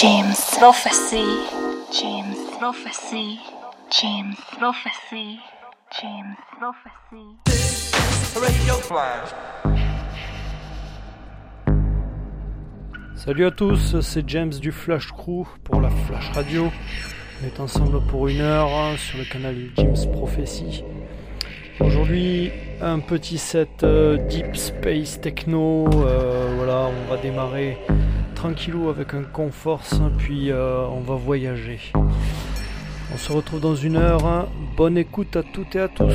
James Prophecy. James Prophecy. James Prophecy. James Prophecy. Salut à tous, c'est James du Flash Crew pour la Flash Radio. On est ensemble pour une heure sur le canal James Prophecy. Aujourd'hui, un petit set euh, Deep Space Techno. euh, voilà, on va démarrer tranquillou avec un Conforce, puis euh, on va voyager. On se retrouve dans une heure. hein. Bonne écoute à toutes et à tous.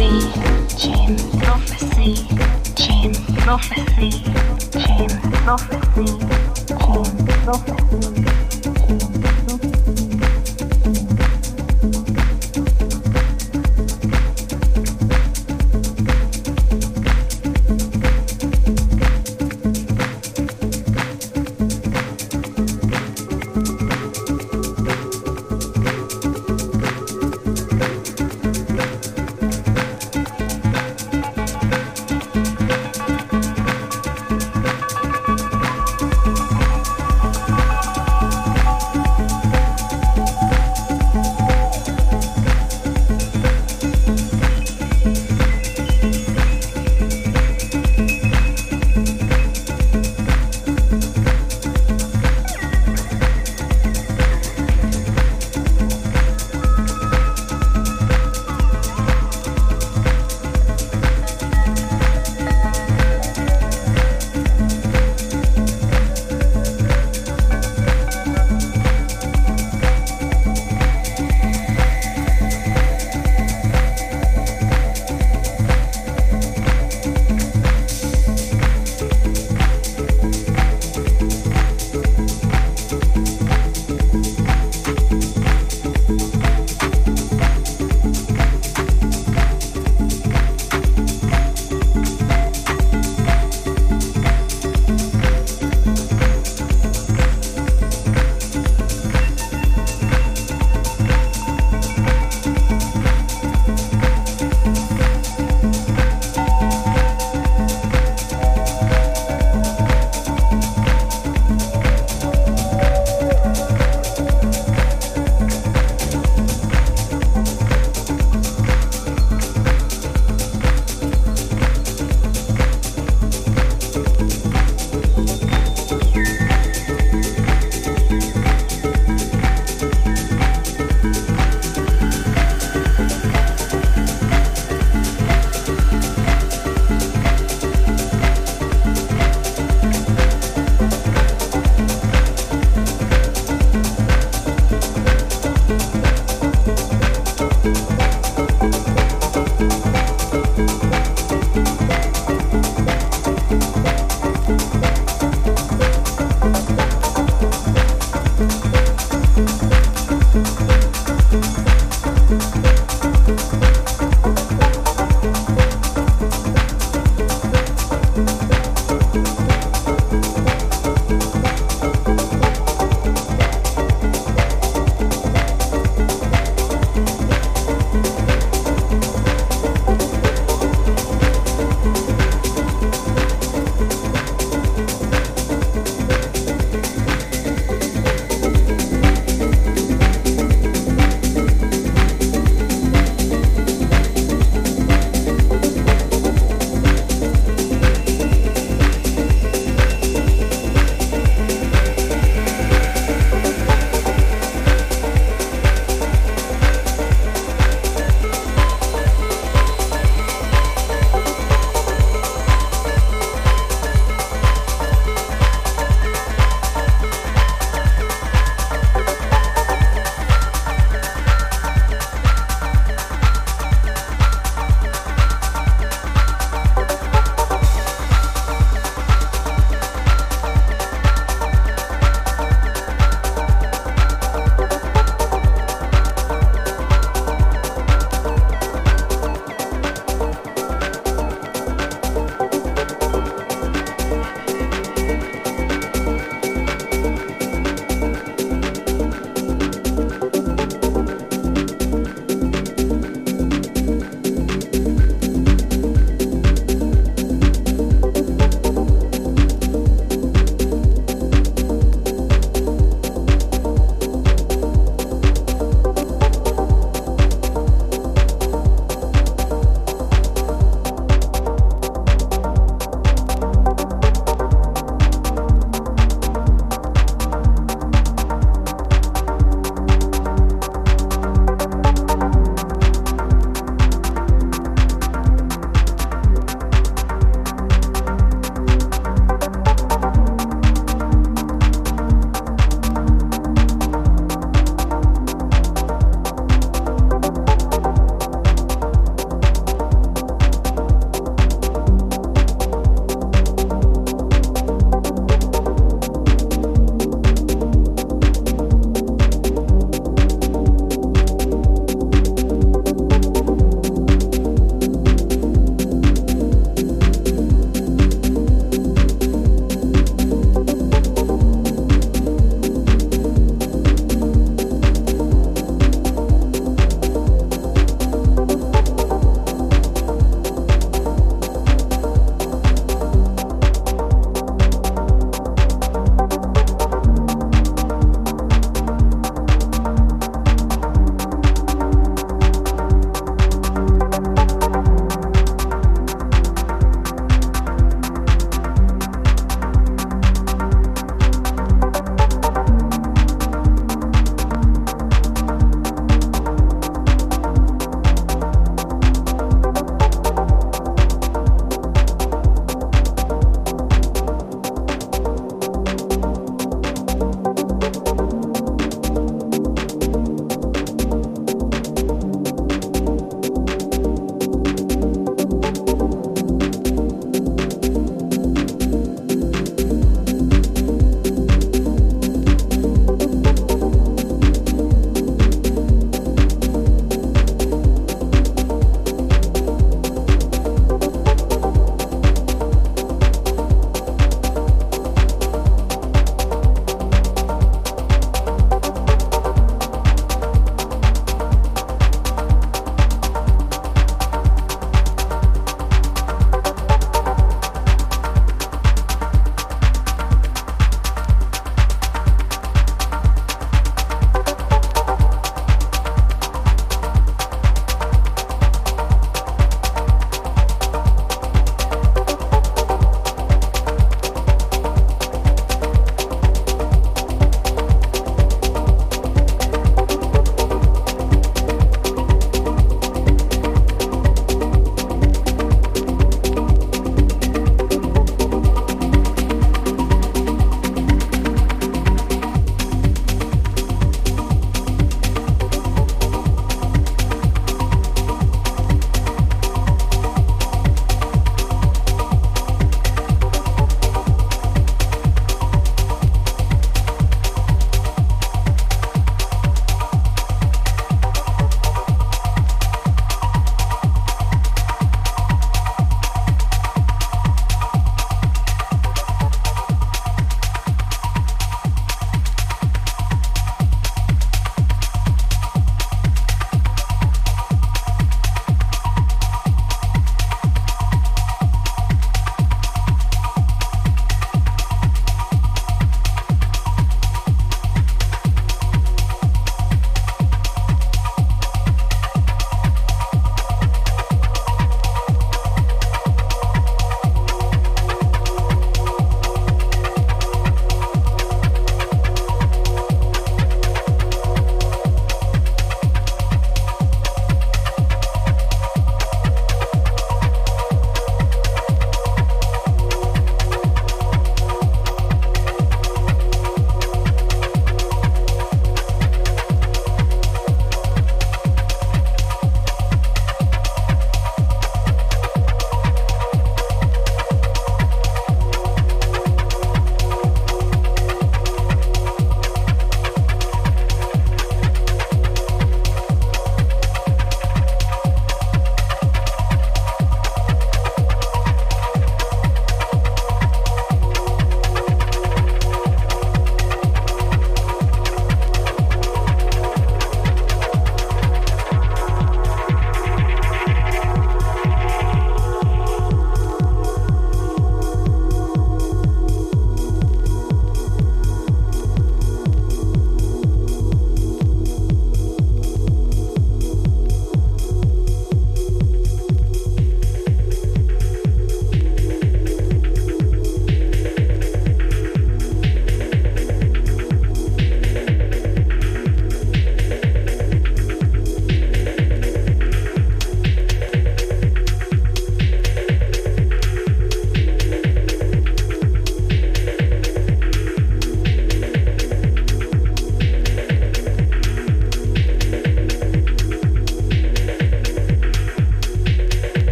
Prophecy, James prophecy, James prophecy, James prophecy, James prophecy.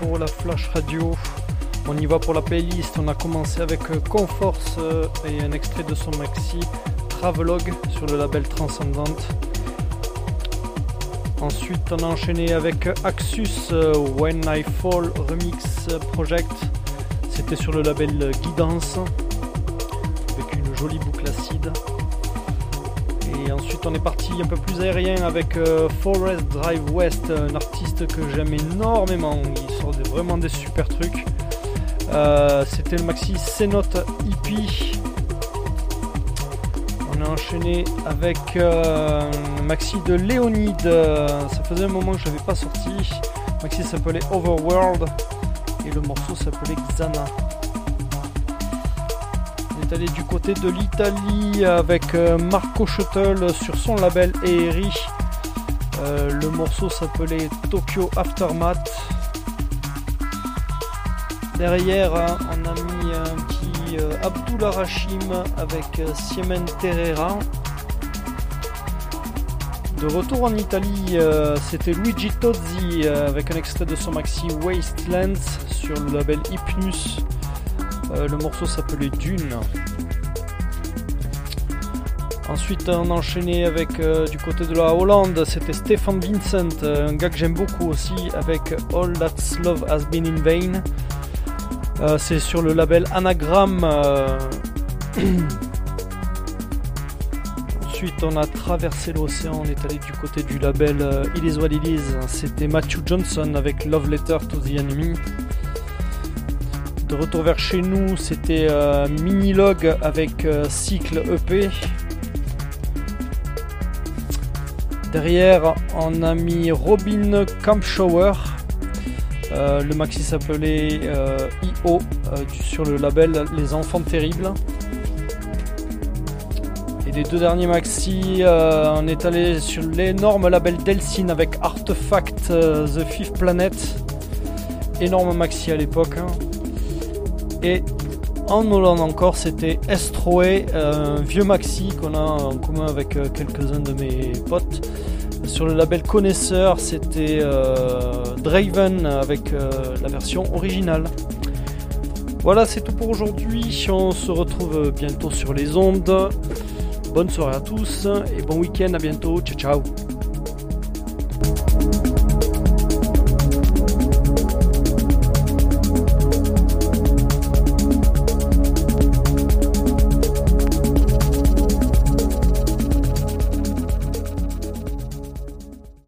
Pour la Flash Radio. On y va pour la playlist. On a commencé avec euh, Conforce euh, et un extrait de son maxi Travelogue sur le label Transcendent. Ensuite, on a enchaîné avec Axus euh, When I Fall Remix Project. C'était sur le label Guidance avec une jolie boucle acide. Et ensuite, on est parti un peu plus aérien avec Forest Drive West, un artiste que j'aime énormément. Vraiment des super trucs. Euh, c'était le maxi C-Note EP. On a enchaîné avec euh, maxi de Léonide. Ça faisait un moment que je n'avais pas sorti. Maxi s'appelait Overworld et le morceau s'appelait Xana allé du côté de l'Italie avec euh, Marco Schuttel sur son label ERI. Euh, le morceau s'appelait Tokyo Aftermath. Derrière, hein, on a mis un petit euh, Abdullah Rashim avec Siemen Terrera. De retour en Italie, c'était Luigi Tozzi avec un extrait de son maxi Wastelands sur le label Hypnus. Euh, le morceau s'appelait Dune. Ensuite, on a enchaîné avec euh, du côté de la Hollande, c'était Stefan Vincent, euh, un gars que j'aime beaucoup aussi, avec All That's Love Has Been in Vain. C'est sur le label Anagram. Ensuite, on a traversé l'océan, on est allé du côté du label It Is What It Is. C'était Matthew Johnson avec Love Letter to the Enemy. De retour vers chez nous, c'était euh, Minilog avec euh, Cycle EP. Derrière, on a mis Robin Campshower. Euh, le maxi s'appelait IO sur le label Les Enfants Terribles. Et les deux derniers maxi, on est allé sur l'énorme label Delsin avec Artefact The Fifth Planet. Énorme maxi à l'époque. Hein. Et en Hollande encore, c'était Estroé, un vieux maxi qu'on a en commun avec euh, quelques-uns de mes potes. Sur le label Connaisseur, c'était euh, Draven avec euh, la version originale. Voilà, c'est tout pour aujourd'hui. On se retrouve bientôt sur les ondes. Bonne soirée à tous et bon week-end. À bientôt. Ciao, ciao.